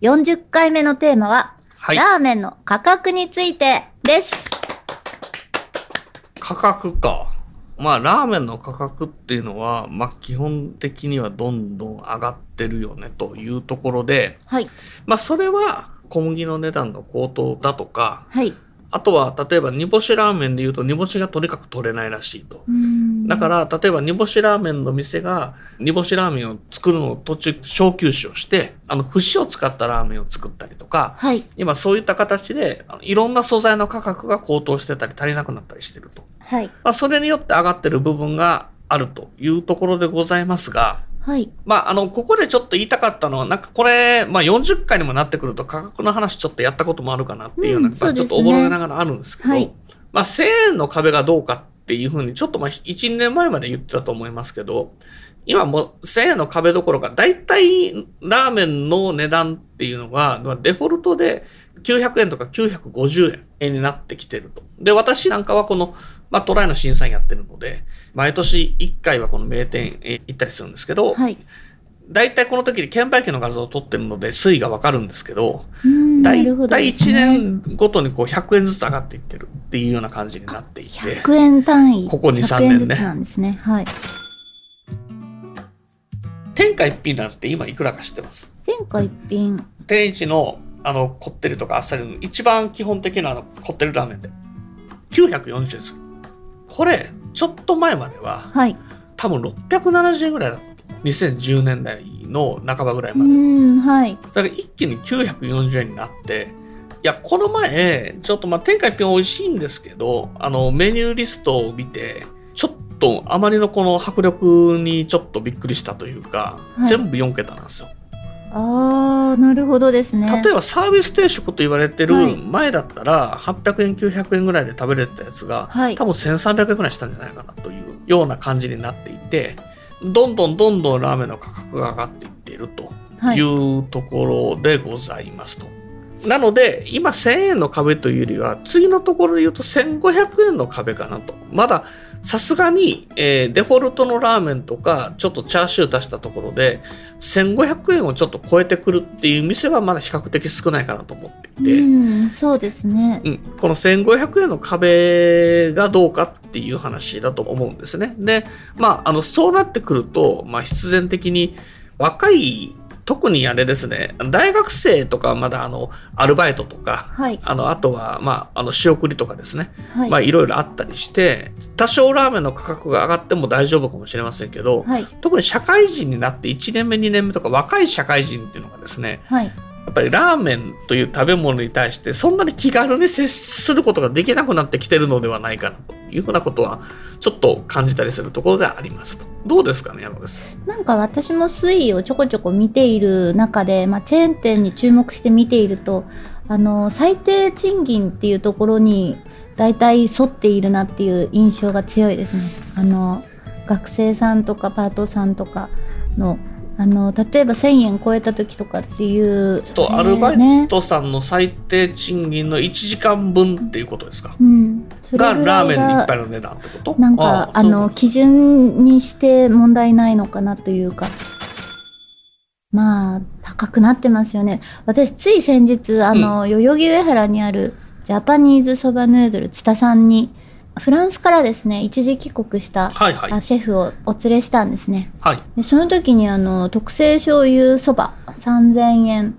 40回目のテーマは、はいラーメンの価格についてです。価格かまあラーメンの価格っていうのはまあ基本的にはどんどん上がってるよねというところではい。まあそれは小麦の値段の高騰だとかはい。あとは例えば煮干しラーメンで言うと煮干しがとにかく取れないらしいと。だから、例えば煮干しラーメンの店が煮干しラーメンを作るのを途中小休止をして、あの、節を使ったラーメンを作ったりとか、はい。今そういった形で、いろんな素材の価格が高騰してたり足りなくなったりしてると。はい。まあ、それによって上がってる部分があるというところでございますが、はい。まあ、あの、ここでちょっと言いたかったのは、なんかこれ、まあ40回にもなってくると価格の話ちょっとやったこともあるかなっていうような、うんそうですねちょっとおぼろげながらあるんですけど、はいまあ1000円の壁がどうかっていうふうに、ちょっとまあ1、2年前まで言ってたと思いますけど、今もう1000円の壁どころか、だいたいラーメンの値段っていうのが、まあデフォルトで900円とか950円になってきてると。で、私なんかはこの、まあトライの審査員やってるので、毎年1回はこの名店へ行ったりするんですけど、はい。大体この時に券売機の画像を撮ってるので推移がわかるんですけど、大るほど体1ね。年ごとにこう100円ずつ上がっていってるっていうような感じになっていて、100円単位。ここ2 3 100円ずつ年ねなんですね。はい。天下一品なんて今いくらか知ってます？天下一品。天一のあのこってりとかあっさりの一番基本的なあのこってりラーメンで940円でする。これ、ちょっと前までははい。多分670円ぐらいだったと思う。2010年代の半ばぐらいうまで。ーん、はい。それが一気に940円になって、いや、この前、ちょっとまあ、天下一品美味しいんですけど、あの、メニューリストを見て、ちょっとあまりのこの迫力にちょっとびっくりしたというか、はい全部4桁なんですよ。あー、なるほどですね。例えばサービス定食と言われてるはい前だったら、800円、900円ぐらいで食べれたやつが、はい多分1300円ぐらいしたんじゃないかなというような感じになっていて、どんどんどんどんラーメンの価格が上がっていっていると。はいい。うところでございますと。なので、今1000円の壁というよりは、次のところで言うと1500円の壁かなと。まだ、さすがに、えーデフォルトのラーメンとか、ちょっとチャーシュー足したところで、1500円をちょっと超えてくるっていう店はまだ比較的少ないかなと思っていて、うん、そうですね。うん、この1500円の壁がどうかっていう話だと思うんですね。で、まあ、あの、そうなってくると、まあ、必然的に若い、特にあれですね、大学生とかまだあの、アルバイトとか、はい。あの、あとは、まあ、あの、仕送りとかですね。はい。まあ、いろいろあったりして、多少ラーメンの価格が上がっても大丈夫かもしれませんけど、はい。特に社会人になって1年目、2年目とか若い社会人っていうのがですね、はい。やっぱりラーメンという食べ物に対してそんなに気軽に接することができなくなってきてるのではないかなというふうなことはちょっと感じたりするところではありますと。どうですかね、山口さん。なんか私も推移をちょこちょこ見ている中で、まあ、チェーン店に注目して見ていると、あの、最低賃金っていうところに大体沿っているなっていう印象が強いですね。あの、学生さんとかパートさんとかの、あの、例えば1000円超えた時とかっていう。と、アルバねイトさんの最低賃金の1時間分っていうことですか？うん。がラーメンにが一杯の値段ってこと？なんか、あの、基準にして問題ないのかなというか。まあ、高くなってますよね。私、つい先日、あの、代々木上原にあるジャパニーズそばヌードル津田さんに、フランスからですね、一時帰国した、はいはい。あシェフをお連れしたんですね。はい。でその時にあの特製醤油そば3000円。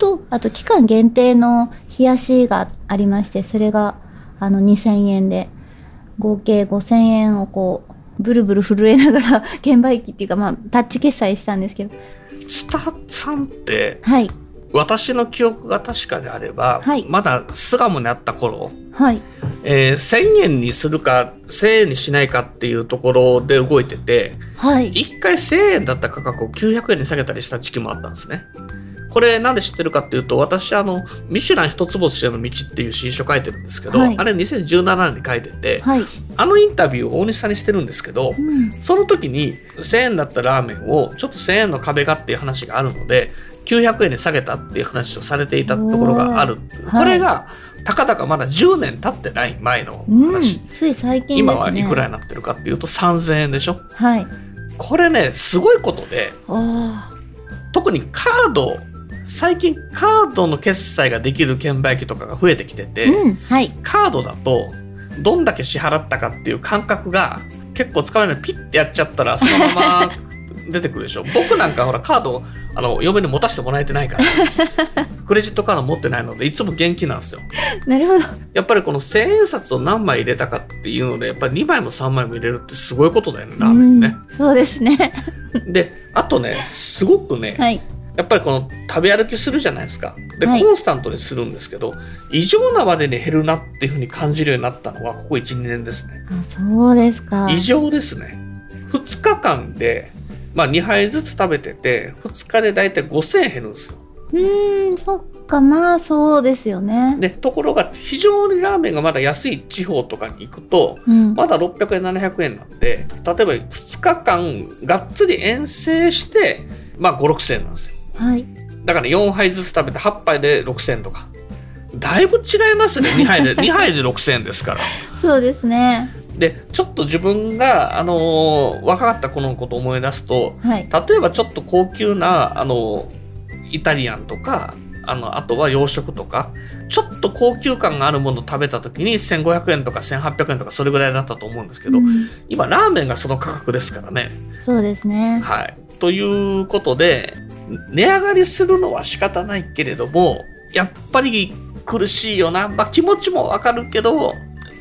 とあと期間限定の冷やしがありましてそれがあの2000円で合計5000円をこうブルブル震えながら 券売機っていうかまあタッチ決済したんですけど。スタさんって、はい。私の記憶が確かであれば、はい。まだ巣鴨にあった頃、はいえー1000円にするか1000円にしないかっていうところで動いてて、はい一回1000円だった価格を900円に下げたりした時期もあったんですね。これなんで知ってるかっていうと、私、あの、ミシュラン一つ星への道っていう新書書いてるんですけど、はいあれ2017年に書いてて、はい。あのインタビューを大西さんにしてるんですけどう、ん。その時に1000円だったラーメンをちょっと1000円の壁がっていう話があるので、900円に下げたっていう話をされていたところがある。はいこれが、たかだかまだ10年経ってない前のうん。話。つい最近ね。今はいくらになってるかっていうと3000円でしょはい。これね、すごいことで、あ特にカード、最近カードの決済ができる券売機とかが増えてきてあ。て、うん。はい。カードだとどんだけ支払ったかっていう感覚が結構使わないのピッてやっちゃったらそのまま出てくるでしょ僕なんかほらカードあの嫁に持たせてもらえてないから クレジットカード持ってないのでいつも現金なんですよなるほど。やっぱりこの千円札を何枚入れたかっていうのでやっぱり2枚も3枚も入れるってすごいことだよねラーメンね、うんそうですね。であとねすごくね、はい。やっぱりこの食べ歩きするじゃないですか。で、はいコンスタントにするんですけど、異常なまでに減るなっていうふうに感じるようになったのは、ここ1、2年ですね。あ、そうですか。異常ですね。2日間で、まあ2杯ずつ食べてて、2日でだいたい5000円減るんですよ。うーん、そっか、まあそうですよね。で、ところが非常にラーメンがまだ安い地方とかに行くと、うん。まだ600円、700円なんで、例えば2日間がっつり遠征して、まあ5、6000円なんですよ。はい。だから4杯ずつ食べて8杯で6000円とか。だいぶ違いますね。2杯で、2杯で6000円ですから。そうですね。で、ちょっと自分が、あのー若かった頃のことを思い出すと、はい。例えばちょっと高級な、あのーイタリアンとか、あの、あとは洋食とか、ちょっと高級感があるものを食べた時に1500円とか1800円とかそれぐらいだったと思うんですけど、うん今ラーメンがその価格ですからね。そうですね。はい。ということで、値上がりするのは仕方ないけれども、やっぱり苦しいよな。まあ気持ちもわかるけど、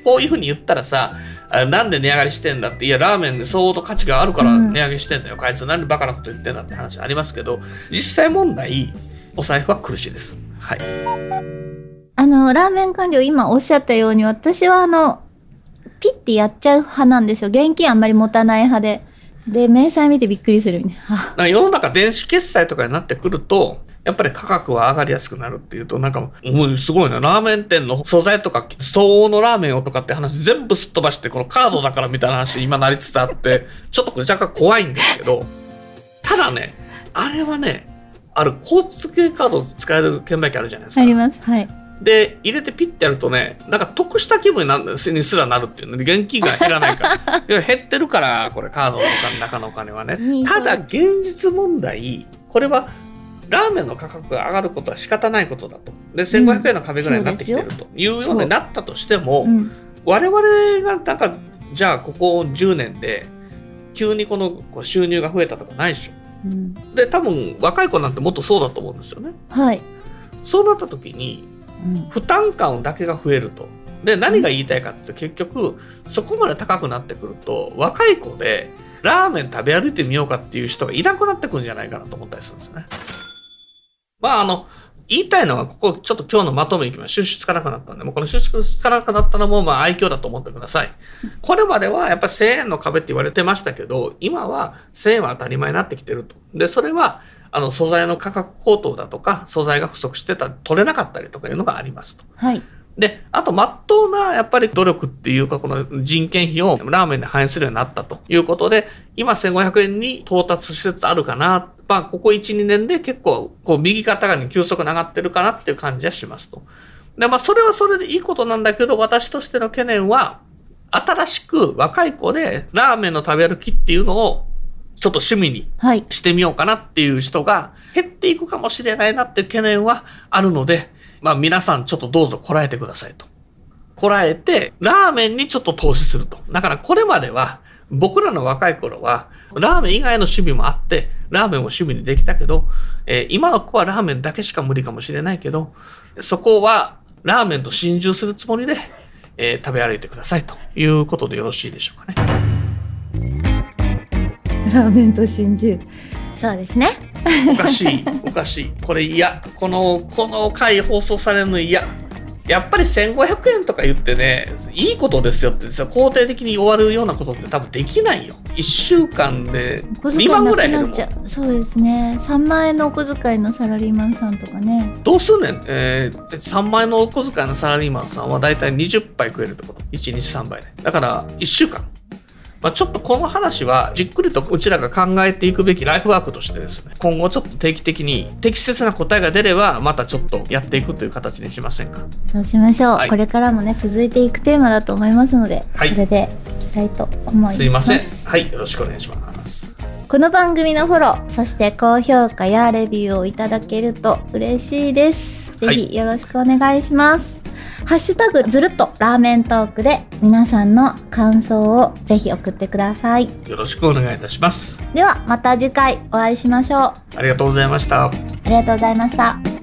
こういうふうに言ったらさ、あなんで値上がりしてんだって、いや、ラーメンで相当価値があるからうん値上げしてんだよ。こいつなんでバカなこと言ってんだって話ありますけど、実際問題、お財布は苦しいです。はい。あの、ラーメン官僚今おっしゃったように、私はあの、ピッてやっちゃう派なんですよ。現金あんまり持たない派で。で、明細見てびっくりするみたいな。世の中電子決済とかになってくると、やっぱり価格は上がりやすくなるっていうと、なんか、もうすごいな、ラーメン店の素材とか、相応のラーメンをとかって話全部すっ飛ばして、このカードだからみたいな話今なりつつあって、ちょっと若干怖いんですけど、ただね、あれはね、ある交通系カード使える券売機あるじゃないですかあ。ります。はい。で、入れてピッてやるとね、なんか得した気分になるにすらなるっていうので、現金が減らないから。減ってるから、これカードの中のお金はね。ただ、現実問題、これは、ラーメンの価格が上がることは仕方ないことだと。で、1500円の壁ぐらいになってきてるというようになったとしても、うん。我々がなんか、じゃあここ10年で、急にこの収入が増えたとかないでしょ。うん。で、多分若い子なんてもっとそうだと思うんですよね。はい。そうなった時に、うん。負担感だけが増えると。で、何が言いたいかって結局、そこまで高くなってくると、若い子で、ラーメン食べ歩いてみようかっていう人がいなくなってくるんじゃないかなと思ったりするんですね。まあ、あの、言いたいのは、ここ、ちょっと今日のまとめいきます。収集つかなくなったんで、もうこの収集つかなくなったのも、まあ、愛嬌だと思ってください。これまでは、やっぱり1000円の壁って言われてましたけど、今は1000円は当たり前になってきてると。で、それは、あの、素材の価格高騰だとか、素材が不足してた、取れなかったりとかいうのがありますと。はい。で、あと、まっとうな、やっぱり努力っていうか、この人件費をラーメンで反映するようになったということで、今1500円に到達しつつあるかな。まあ、ここ1、2年で結構、こう、右肩がに急速に上がってるかなっていう感じはしますと。で、まあ、それはそれでいいことなんだけど、私としての懸念は、新しく若い子でラーメンの食べ歩きっていうのを、ちょっと趣味にはい。してみようかなっていう人が減っていくかもしれないなっていう懸念はあるので、まあ皆さんちょっとどうぞこらえてくださいと。こらえて、ラーメンにちょっと投資すると。だからこれまでは、僕らの若い頃は、ラーメン以外の趣味もあって、ラーメンを趣味にできたけど、えー今の子はラーメンだけしか無理かもしれないけど、そこはラーメンと心中するつもりで、えー食べ歩いてくださいということでよろしいでしょうかね。ラーメンと真珠。そうですね。おかしい、おかしい。これ嫌。この、この回放送されるの嫌。やっぱり1500円とか言ってね、いいことですよって肯定的に終わるようなことって多分できないよ。1週間で2万ぐらい減るもん。そうですね。3万円のお小遣いのサラリーマンさんとかね。どうすんねん、えー、3万円のお小遣いのサラリーマンさんはだいたい20杯食えるってこと？1日3杯で。だから1週間。まあ、ちょっとこの話はじっくりとうちらが考えていくべきライフワークとしてですね、今後ちょっと定期的に適切な答えが出れば、またちょっとやっていくという形にしませんか？そうしましょう。はい、これからもね、続いていくテーマだと思いますので、はい、それでいきたいと思います。すいません。はい、よろしくお願いします。この番組のフォロー、そして高評価やレビューをいただけると嬉しいです。ぜひよろしくお願いします。はいハッシュタグずるっとラーメントークで皆さんの感想をぜひ送ってください。よろしくお願いいたします。ではまた次回お会いしましょう。ありがとうございました。ありがとうございました。